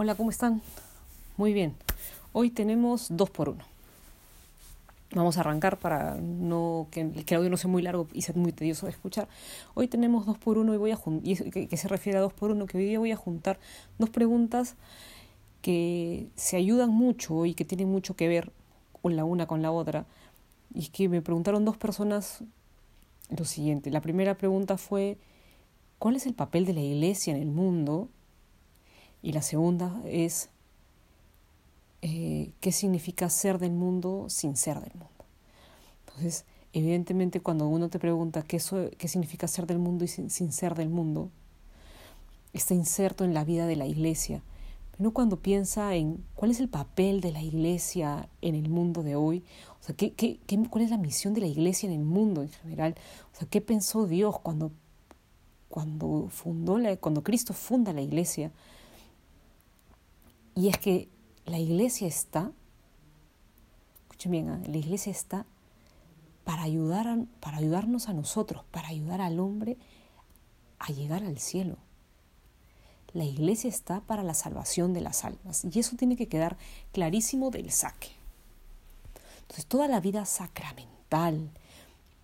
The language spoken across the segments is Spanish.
Hola, ¿cómo están? Muy bien. Hoy tenemos dos por uno. Vamos a arrancar para no que, el audio no sea muy largo y sea muy tedioso de escuchar. Hoy tenemos dos por uno y voy a que se refiere a dos por uno, que hoy día voy a juntar dos preguntas que se ayudan mucho y que tienen mucho que ver con la una con la otra. Y es que me preguntaron dos personas lo siguiente. La primera pregunta fue, ¿cuál es el papel de la iglesia en el mundo? Y la segunda es, eh, ¿qué significa ser del mundo sin ser del mundo? Entonces, evidentemente cuando uno te pregunta qué, qué significa ser del mundo y sin, sin, ser del mundo, está inserto en la vida de la iglesia. Pero cuando piensa en cuál es el papel de la iglesia en el mundo de hoy, o sea, ¿qué, qué, qué, cuál es la misión de la iglesia en el mundo en general, o sea, qué pensó Dios cuando, cuando, fundó la, cuando Cristo funda la iglesia, y es que la iglesia está, escuchen bien, ¿eh? la iglesia está para, ayudar para ayudarnos a nosotros, para ayudar al hombre a llegar al cielo. La iglesia está para la salvación de las almas y eso tiene que quedar clarísimo del saque. Entonces toda la vida sacramental,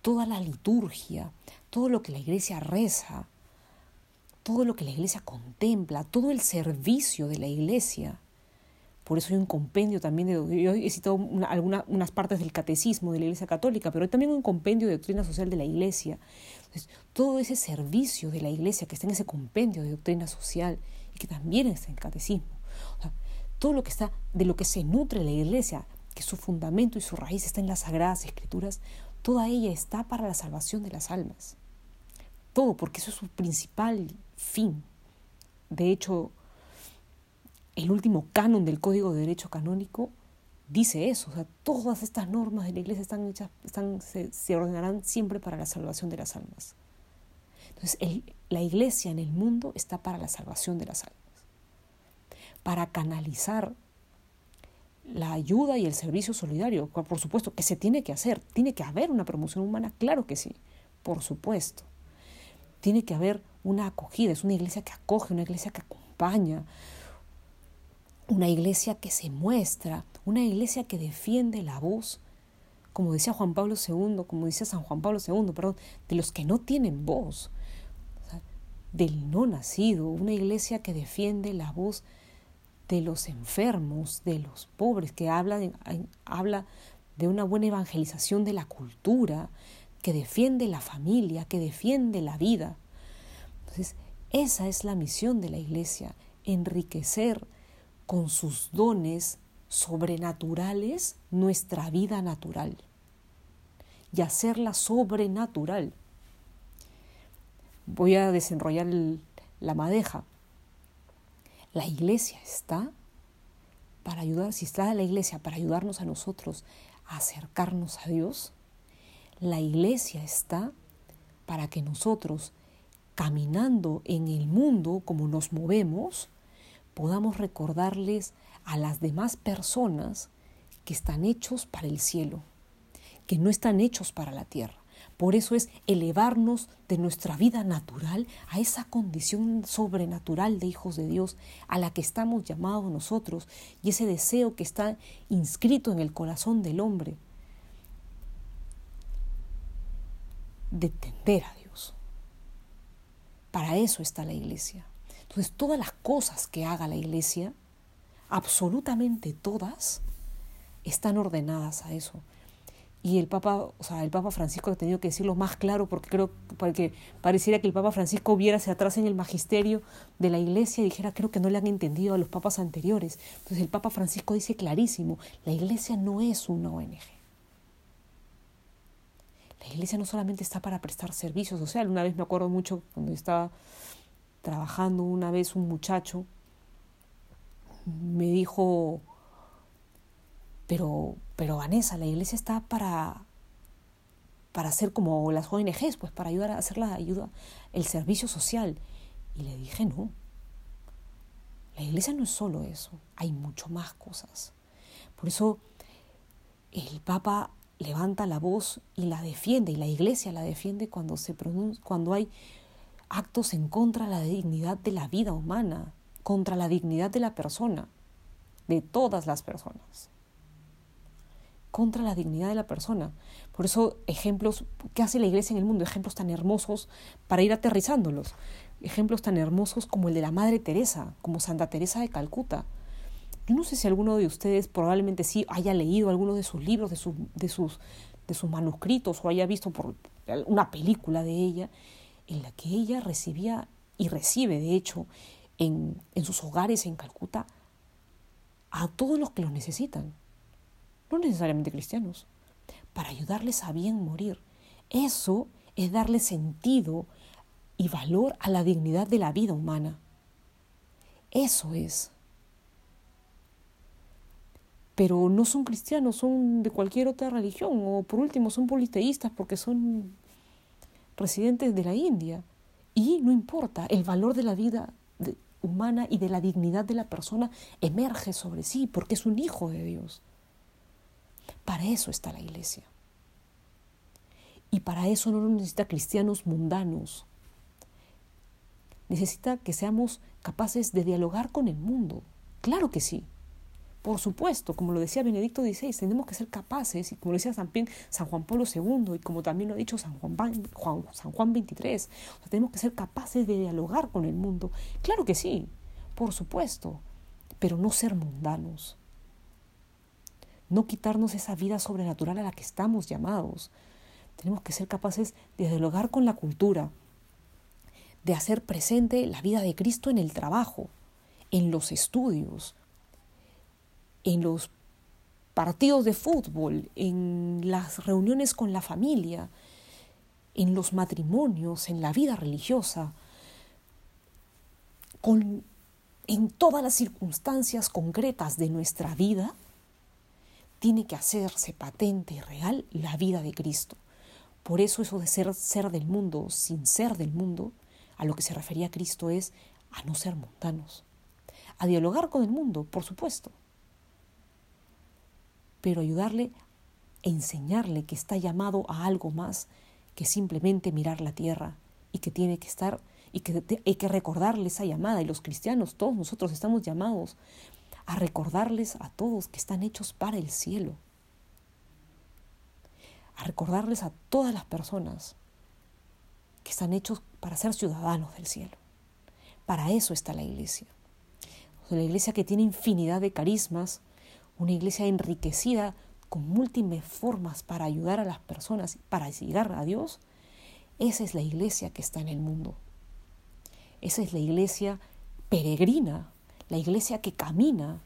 toda la liturgia, todo lo que la iglesia reza, todo lo que la iglesia contempla, todo el servicio de la iglesia, por eso hay un compendio también de, yo he citado algunas unas partes del catecismo de la Iglesia Católica, pero hay también un compendio de doctrina social de la Iglesia. Todo ese servicio de la Iglesia que está en ese compendio de doctrina social y que también está en el catecismo, todo lo que está, de lo que se nutre la Iglesia, que su fundamento y su raíz está en las sagradas escrituras, toda ella está para la salvación de las almas. Todo, porque eso es su principal fin. De hecho, el último canon del Código de Derecho Canónico dice eso. O sea, todas estas normas de la Iglesia están hechas, están, se, ordenarán siempre para la salvación de las almas. Entonces, la Iglesia en el mundo está para la salvación de las almas. Para canalizar la ayuda y el servicio solidario, por supuesto que se tiene que hacer, tiene que haber una promoción humana, claro que sí, por supuesto. Tiene que haber una acogida, es una iglesia que acoge, una iglesia que acompaña, una iglesia que se muestra, una iglesia que defiende la voz, como decía Juan Pablo II, como decía San Juan Pablo II, perdón, de los que no tienen voz, del no nacido, una iglesia que defiende la voz de los enfermos, de los pobres, que habla de, habla de una buena evangelización de la cultura, que defiende la familia, que defiende la vida. Entonces, esa es la misión de la iglesia, enriquecer con sus dones sobrenaturales nuestra vida natural y hacerla sobrenatural. Voy a desenrollar la madeja. La iglesia está para ayudar, si está la iglesia para ayudarnos a nosotros a acercarnos a Dios, la iglesia está para que nosotros, caminando en el mundo como nos movemos, podamos recordarles a las demás personas que están hechos para el cielo, que no están hechos para la tierra. Por eso es elevarnos de nuestra vida natural a esa condición sobrenatural de hijos de Dios a la que estamos llamados nosotros y ese deseo que está inscrito en el corazón del hombre de tender a Dios. Para eso está la iglesia. Entonces, todas las cosas que haga la iglesia, absolutamente todas, están ordenadas a eso. Y el Papa, o sea, el Papa Francisco ha tenido que decirlo más claro porque creo que pareciera que el Papa Francisco viera hacia atrás en el magisterio de la iglesia y dijera, creo que no le han entendido a los papas anteriores. Entonces el Papa Francisco dice clarísimo, la iglesia no es una ONG. La iglesia no solamente está para prestar servicios, o sea, una vez me acuerdo mucho cuando estaba trabajando una vez un muchacho me dijo, pero, pero Vanessa, la iglesia está para, para hacer como las ONGs, pues para ayudar a hacer la ayuda, el servicio social. Y le dije, no, la iglesia no es solo eso, hay mucho más cosas. Por eso el Papa levanta la voz y la defiende, y la iglesia la defiende cuando, se cuando hay actos en contra de la dignidad de la vida humana, contra la dignidad de la persona, de todas las personas. Contra la dignidad de la persona. Por eso ejemplos, ¿qué hace la iglesia en el mundo? Ejemplos tan hermosos para ir aterrizándolos. Ejemplos tan hermosos como el de la Madre Teresa, como Santa Teresa de Calcuta. Yo no sé si alguno de ustedes probablemente sí haya leído alguno de sus libros, de, de, sus, de sus manuscritos o haya visto por una película de ella, en la que ella recibía y recibe, de hecho, en, en sus hogares en Calcuta, a todos los que lo necesitan, no necesariamente cristianos, para ayudarles a bien morir. Eso es darle sentido y valor a la dignidad de la vida humana. Eso es. Pero no son cristianos, son de cualquier otra religión, o por último son politeístas porque son residentes de la India. Y no importa, el valor de la vida humana y de la dignidad de la persona emerge sobre sí porque es un hijo de Dios. Para eso está la iglesia. Y para eso no necesita cristianos mundanos. Necesita que seamos capaces de dialogar con el mundo. Claro que sí. Por supuesto, como lo decía Benedicto XVI, tenemos que ser capaces, y como lo decía también San Juan Pablo II, y como también lo ha dicho San Juan, Juan, San Juan XXIII, tenemos que ser capaces de dialogar con el mundo. Claro que sí, por supuesto, pero no ser mundanos. No quitarnos esa vida sobrenatural a la que estamos llamados. Tenemos que ser capaces de dialogar con la cultura, de hacer presente la vida de Cristo en el trabajo, en los estudios, en los partidos de fútbol, en las reuniones con la familia, en los matrimonios, en la vida religiosa, con, en todas las circunstancias concretas de nuestra vida, tiene que hacerse patente y real la vida de Cristo. Por eso eso de ser ser del mundo sin ser del mundo, a lo que se refería Cristo es a no ser mundanos, a dialogar con el mundo, por supuesto, pero ayudarle e enseñarle que está llamado a algo más que simplemente mirar la tierra y que tiene que estar y que hay que recordarle esa llamada y los cristianos, todos nosotros estamos llamados a recordarles a todos que están hechos para el cielo, a recordarles a todas las personas que están hechos para ser ciudadanos del cielo. Para eso está la iglesia. La iglesia que tiene infinidad de carismas, una iglesia enriquecida con múltiples formas para ayudar a las personas, para llegar a Dios, esa es la iglesia que está en el mundo. Esa es la iglesia peregrina, la iglesia que camina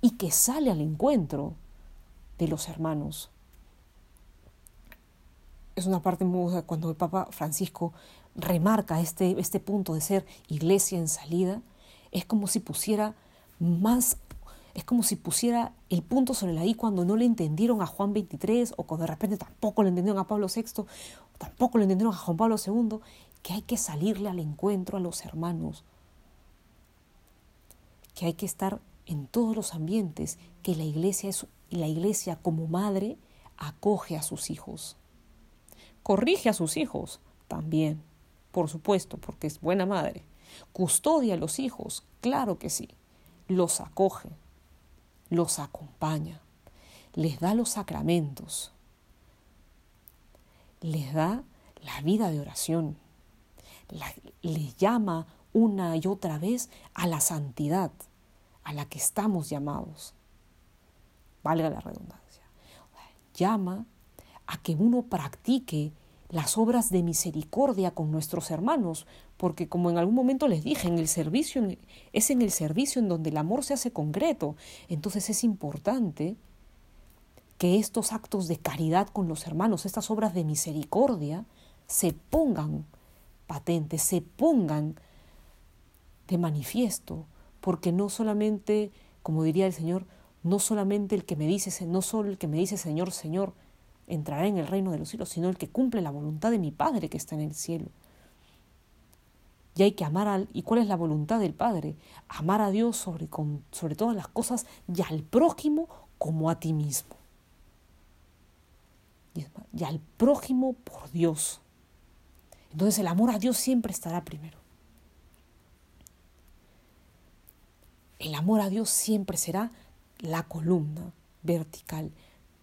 y que sale al encuentro de los hermanos. Es una parte muy cuando el Papa Francisco remarca este, este punto de ser iglesia en salida, es como si pusiera más es como si pusiera el punto sobre la I cuando no le entendieron a Juan 23 o cuando de repente tampoco le entendieron a Pablo VI, o tampoco le entendieron a Juan Pablo II, que hay que salirle al encuentro a los hermanos, que hay que estar en todos los ambientes, que la iglesia es la iglesia como madre acoge a sus hijos. Corrige a sus hijos también, por supuesto, porque es buena madre. Custodia a los hijos, claro que sí. Los acoge los acompaña, les da los sacramentos, les da la vida de oración, les llama una y otra vez a la santidad a la que estamos llamados. Valga la redundancia. Llama a que uno practique las obras de misericordia con nuestros hermanos, porque como en algún momento les dije, en el servicio es en el servicio en donde el amor se hace concreto. Entonces es importante que estos actos de caridad con los hermanos, estas obras de misericordia, se pongan patentes, se pongan de manifiesto, porque no solamente, como diría el Señor, no solamente el que me dice, no solo el que me dice Señor, Señor, entrará en el reino de los cielos, sino el que cumple la voluntad de mi Padre que está en el cielo. Y hay que amar al... ¿Y cuál es la voluntad del Padre? Amar a Dios sobre, sobre todas las cosas y al prójimo como a ti mismo. Y al prójimo por Dios. Entonces el amor a Dios siempre estará primero. El amor a Dios siempre será la columna vertical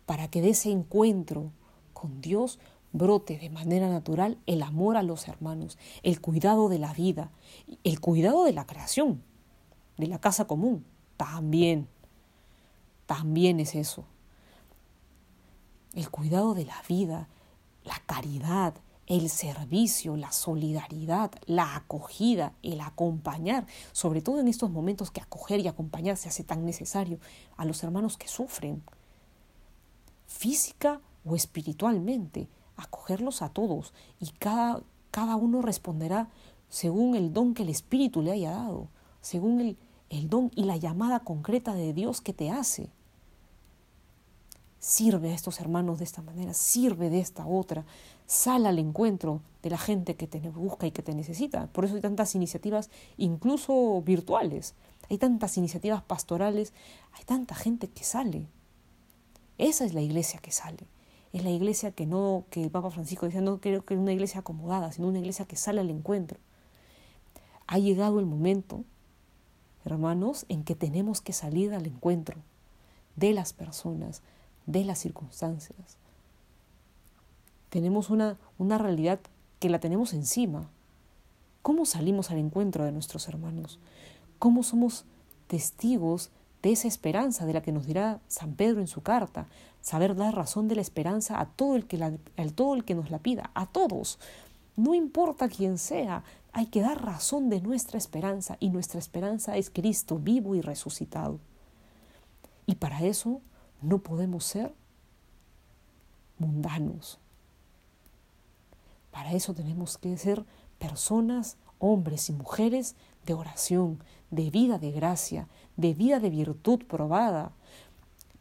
para que de ese encuentro con Dios brote de manera natural el amor a los hermanos, el cuidado de la vida, el cuidado de la creación, de la casa común. También, también es eso. El cuidado de la vida, la caridad, el servicio, la solidaridad, la acogida, el acompañar, sobre todo en estos momentos que acoger y acompañar se hace tan necesario a los hermanos que sufren, física o espiritualmente, acogerlos a todos y cada, cada uno responderá según el don que el Espíritu le haya dado, según el, el don y la llamada concreta de Dios que te hace. Sirve a estos hermanos de esta manera, sirve de esta otra, sal al encuentro de la gente que te busca y que te necesita. Por eso hay tantas iniciativas, incluso virtuales, hay tantas iniciativas pastorales, hay tanta gente que sale. Esa es la iglesia que sale. Es la iglesia que no, que el Papa Francisco decía, no creo que es una iglesia acomodada, sino una iglesia que sale al encuentro. Ha llegado el momento, hermanos, en que tenemos que salir al encuentro de las personas, de las circunstancias. Tenemos una, una realidad que la tenemos encima. ¿Cómo salimos al encuentro de nuestros hermanos? ¿Cómo somos testigos de esa esperanza de la que nos dirá San Pedro en su carta? Saber dar razón de la esperanza a todo el que, a todo el que nos la pida, a todos. No importa quién sea, hay que dar razón de nuestra esperanza y nuestra esperanza es Cristo vivo y resucitado. Y para eso no podemos ser mundanos. Para eso tenemos que ser personas, hombres y mujeres de oración, de vida de gracia, de vida de virtud probada,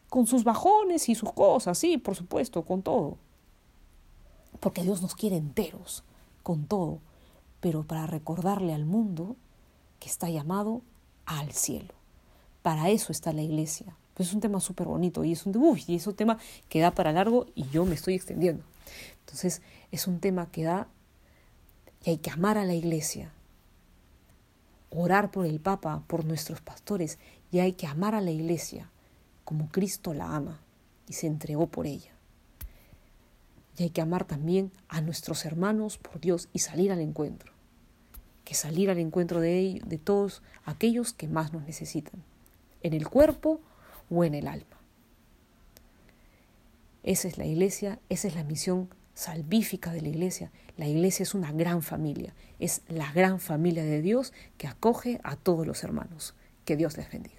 con sus bajones y sus cosas, sí, por supuesto, con todo. Porque Dios nos quiere enteros, con todo, pero para recordarle al mundo que está llamado al cielo. Para eso está la iglesia, es un tema súper bonito y es un, uy, y es un tema que da para largo y yo me estoy extendiendo. Entonces es un tema que da y hay que amar a la iglesia, orar por el Papa, por nuestros pastores y hay que amar a la iglesia como Cristo la ama y se entregó por ella. Y hay que amar también a nuestros hermanos por Dios y salir al encuentro. Que salir al encuentro de, ellos, de todos aquellos que más nos necesitan. En el cuerpo o en el alma. Esa es la iglesia, esa es la misión salvífica de la iglesia. La iglesia es una gran familia, es la gran familia de Dios que acoge a todos los hermanos. Que Dios les bendiga.